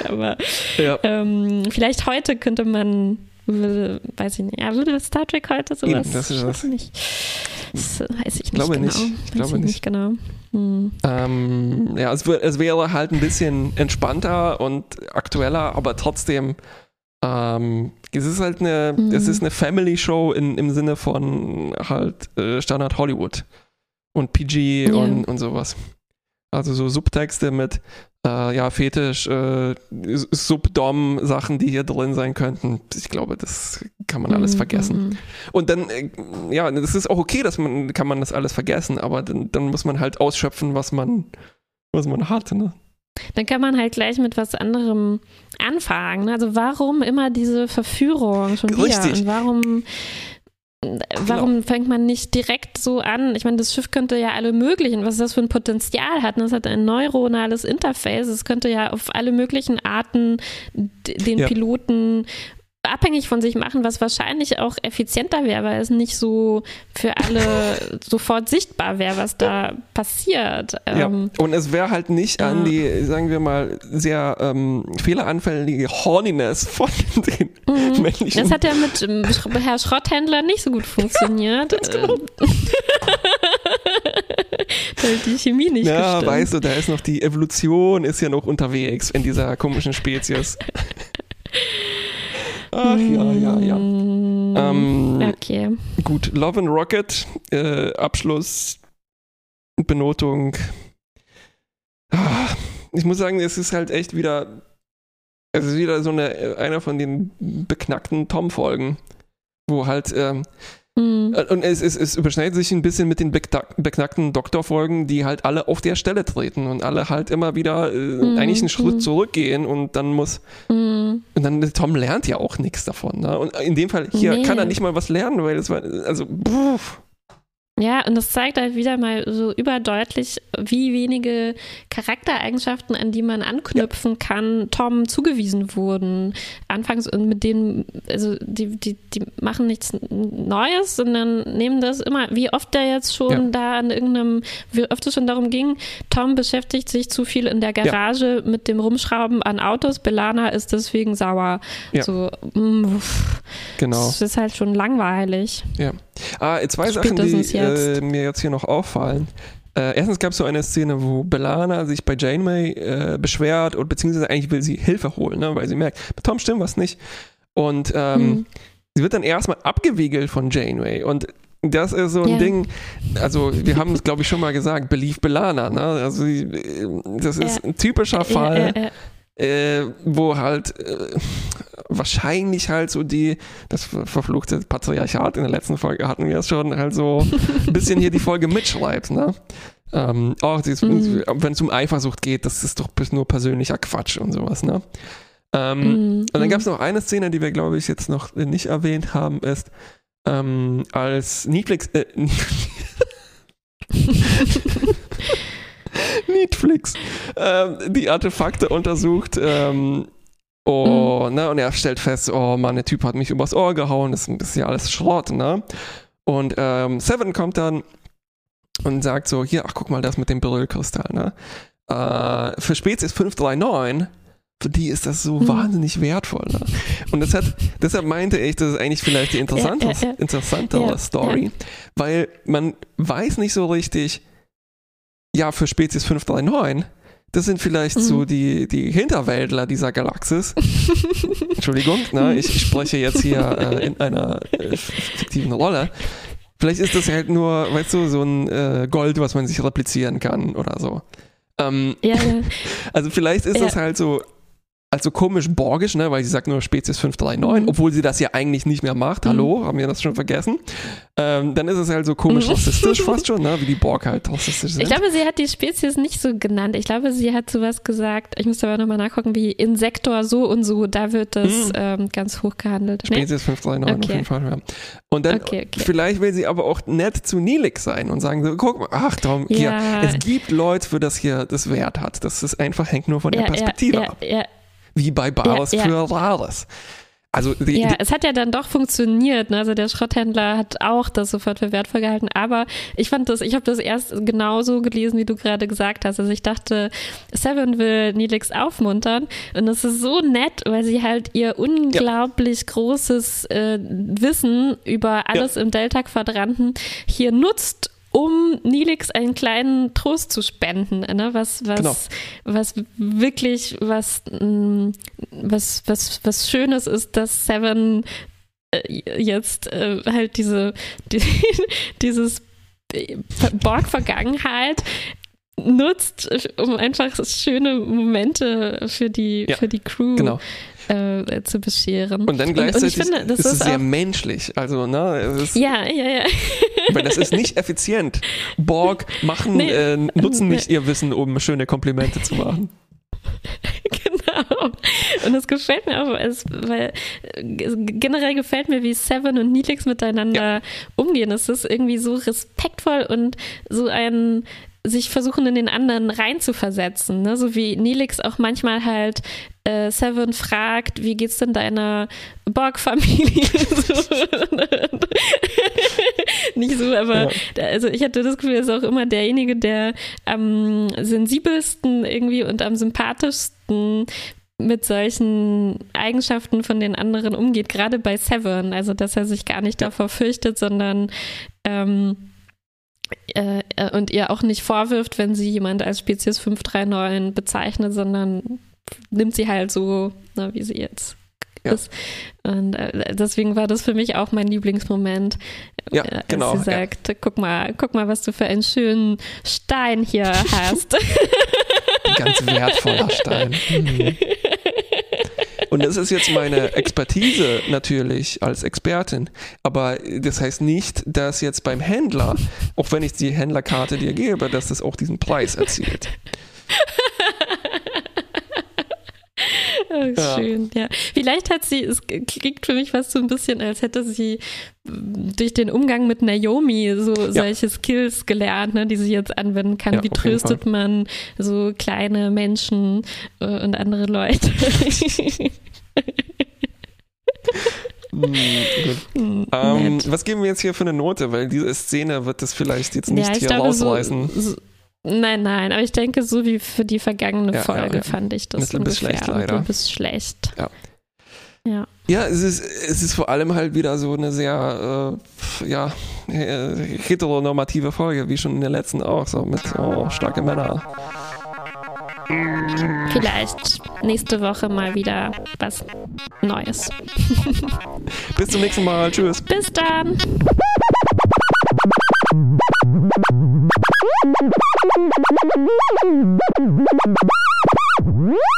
Aber Ja. ähm, vielleicht heute könnte man, würde, weiß ich nicht, ja, würde Star Trek heute sowas Eben, das ist das. nicht? Das weiß ich nicht glaube genau. nicht. Ich weiß glaube ich nicht genau. Hm. Ähm, ja, es, es wäre halt ein bisschen entspannter und aktueller, aber trotzdem, ähm, es ist halt eine, Mhm. es ist eine Family Show in, im Sinne von halt äh, Standard Hollywood und PG Ja. und, und sowas. Also so Subtexte mit äh, ja, Fetisch, äh, Subdom-Sachen, die hier drin sein könnten. Ich glaube, das kann man alles Mhm, vergessen. mhm. Und dann, äh, ja, das ist auch okay, dass man, kann man das alles vergessen, aber dann, dann muss man halt ausschöpfen, was man, was man hat, ne? Dann kann man halt gleich mit was anderem anfangen. Also warum immer diese Verführung schon wieder? Richtig. Und warum, warum Genau. fängt man nicht direkt so an? Ich meine, das Schiff könnte ja alle möglichen, was das für ein Potenzial hat. ne? Das hat ein neuronales Interface. Es könnte ja auf alle möglichen Arten den Ja. Piloten abhängig von sich machen, was wahrscheinlich auch effizienter wäre, weil es nicht so für alle sofort sichtbar wäre, was da passiert. Ja. Ähm, Und es wäre halt nicht an ja. die, sagen wir mal, sehr ähm, fehleranfällige Horniness von den Mhm. männlichen. Das hat ja mit ähm, Herr Schrotthändler nicht so gut funktioniert. genau. Ähm, hat die Chemie nicht ja, gestimmt. weißt du, da ist noch die Evolution, ist ja noch unterwegs in dieser komischen Spezies. Ach ja, ja, ja. Mm, Ähm, okay. Gut, Love and Rocket, äh, Abschluss, Benotung. Ah, ich muss sagen, es ist halt echt wieder, es ist wieder so eine, einer von den beknackten Tom-Folgen, wo halt, ähm, Mm, äh, und es, es, es überschneidet sich ein bisschen mit den beknack- beknackten Doktor-Folgen, die halt alle auf der Stelle treten und alle halt immer wieder äh, Mhm, eigentlich einen Schritt mhm. zurückgehen und dann muss, mm. und dann Tom lernt ja auch nichts davon. Ne? Und in dem Fall hier Nee. kann er nicht mal was lernen, weil es war, also, puh. Ja, und das zeigt halt wieder mal so überdeutlich, wie wenige Charaktereigenschaften, an die man anknüpfen kann, Tom zugewiesen wurden. Anfangs und mit denen, also die, die, die machen nichts Neues, sondern nehmen das immer, wie oft der jetzt schon Ja. da an irgendeinem, wie oft es schon darum ging, Tom beschäftigt sich zu viel in der Garage mit dem Rumschrauben an Autos, Belana ist deswegen sauer. Ja. So, mm, uff, Genau. das ist halt schon langweilig. Ah, zwei Sachen, die Spätestens jetzt. Äh, mir jetzt hier noch auffallen. Äh, erstens gab es so eine Szene, wo Belana sich bei Janeway äh, beschwert und beziehungsweise eigentlich will sie Hilfe holen, ne, weil sie merkt, bei Tom stimmt was nicht. Und ähm, hm. sie wird dann erstmal abgewiegelt von Janeway und das ist so ein ja. Ding, also wir haben es, glaube ich, schon mal gesagt, Belief Belana, ne? Also das ist ja. ein typischer Fall. Ja, äh, wo halt äh, wahrscheinlich halt so die, das verfluchte Patriarchat in der letzten Folge hatten wir es schon, halt so ein bisschen hier die Folge mitschreibt, ne? Ähm, oh, mhm. wenn es um Eifersucht geht, das ist doch nur persönlicher Quatsch und sowas, ne? Ähm, mhm. Und dann gab es noch eine Szene, die wir, glaube ich, jetzt noch nicht erwähnt haben, ist, ähm, als Netflix, äh, Netflix ähm, die Artefakte untersucht. Ähm, oh, mhm. ne, und er stellt fest, oh Mann, der Typ hat mich übers Ohr gehauen, das ist ja alles Schrott, ne? Und ähm, Seven kommt dann und sagt so, hier, ach guck mal, das mit dem Berylkristall, ne? Äh, für Spezies 539 für die ist das so mhm. wahnsinnig wertvoll. Ne? Und das hat, deshalb meinte ich, das ist eigentlich vielleicht die interessantere, ja, ja, ja. interessantere Story, weil man weiß nicht so richtig, ja, für Spezies 539, das sind vielleicht mhm. so die, die Hinterwäldler dieser Galaxis. Entschuldigung, ne, ich, spreche jetzt hier äh, in einer äh, fiktiven Rolle. Vielleicht ist das halt nur, weißt du, so ein äh, Gold, was man sich replizieren kann oder so. Ähm, ja, ja. Also vielleicht ist ja. das halt so also komisch borgisch, ne, weil sie sagt nur Spezies 539, mhm. obwohl sie das ja eigentlich nicht mehr macht. Mhm. Hallo, haben wir das schon vergessen? Ähm, dann ist es halt so komisch mhm. rassistisch fast schon, ne, wie die Borg halt rassistisch sind. Ich glaube, sie hat die Spezies nicht so genannt. Ich glaube, sie hat sowas gesagt, ich muss aber nochmal nachgucken, wie Insektor so und so, da wird das mhm. ähm, ganz hoch gehandelt. Spezies 539 okay. auf jeden Fall, ja. Und dann, okay, okay. vielleicht will sie aber auch nett zu Nilix sein und sagen so, guck mal, ach Tom, ja. hier, es gibt Leute, für das hier das Wert hat. Das ist einfach, hängt nur von der Perspektive ja, ab. Ja, wie bei Bares ja, für Rares. Also die, ja, es hat ja dann doch funktioniert. Ne? Also der Schrotthändler hat auch das sofort für wertvoll gehalten. Aber ich fand das, ich habe das erst genauso gelesen, wie du gerade gesagt hast. Also ich dachte, Seven will Nilix aufmuntern und das ist so nett, weil sie halt ihr unglaublich ja. großes äh, Wissen über alles ja. im Delta-Quadranten hier nutzt, um Nilix einen kleinen Trost zu spenden, ne? was, was, genau. was wirklich was, mm, was, was, was Schönes ist, dass Seven äh, jetzt äh, halt diese, die, dieses Borg-Vergangenheit nutzt, um einfach schöne Momente für die, ja, für die Crew genau äh, zu bescheren. Und dann gleichzeitig und, und finde, ist es sehr menschlich. Also, ne, ist, ja, ja, ja. Weil das ist nicht effizient. Borg machen, nee, äh, nutzen nicht ihr Wissen, um schöne Komplimente zu machen. genau. Und es gefällt mir auch, weil generell gefällt mir, wie Seven und Neelix miteinander ja. umgehen. Es ist irgendwie so respektvoll und so ein sich versuchen, in den anderen reinzuversetzen. Ne? So wie Nelix auch manchmal halt äh, Seven fragt, wie geht's denn deiner Borg-Familie? Nicht so, aber ja. also ich hatte das Gefühl, er ist auch immer derjenige, der am sensibelsten irgendwie und am sympathischsten mit solchen Eigenschaften von den anderen umgeht, gerade bei Seven. Also, dass er sich gar nicht davor fürchtet, sondern ähm, äh, äh, und ihr auch nicht vorwirft, wenn sie jemand als Spezies 539 bezeichnet, sondern nimmt sie halt so, na, wie sie jetzt ja. ist. Und äh, deswegen war das für mich auch mein Lieblingsmoment, ja, äh, als genau, sie sagt, ja. guck mal, guck mal, was du für einen schönen Stein hier hast. Ganz wertvoller Stein. Hm. Und das ist jetzt meine Expertise natürlich als Expertin. Aber das heißt nicht, dass jetzt beim Händler, auch wenn ich die Händlerkarte dir gebe, dass das auch diesen Preis erzielt. Oh, schön, ja. ja. Vielleicht hat sie, es klingt für mich fast so ein bisschen, als hätte sie durch den Umgang mit Naomi so ja. solche Skills gelernt, ne, die sie jetzt anwenden kann. Ja, Wie tröstet man so kleine Menschen äh, und andere Leute? Hm, hm, ähm, was geben wir jetzt hier für eine Note? Weil diese Szene wird das vielleicht jetzt nicht ja, hier glaube, rausreißen. So, so, Nein, nein, aber ich denke, so wie für die vergangene ja, Folge ja, ja. fand ich das ein bisschen ungefähr. schlecht leider. Ein bisschen schlecht. Ja. Ja, ja es, ist, es ist vor allem halt wieder so eine sehr äh, ja, äh, heteronormative Folge, wie schon in der letzten auch, so mit oh, starke Männer. Vielleicht nächste Woche mal wieder was Neues. Bis zum nächsten Mal. Tschüss. Bis dann.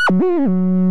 Woo!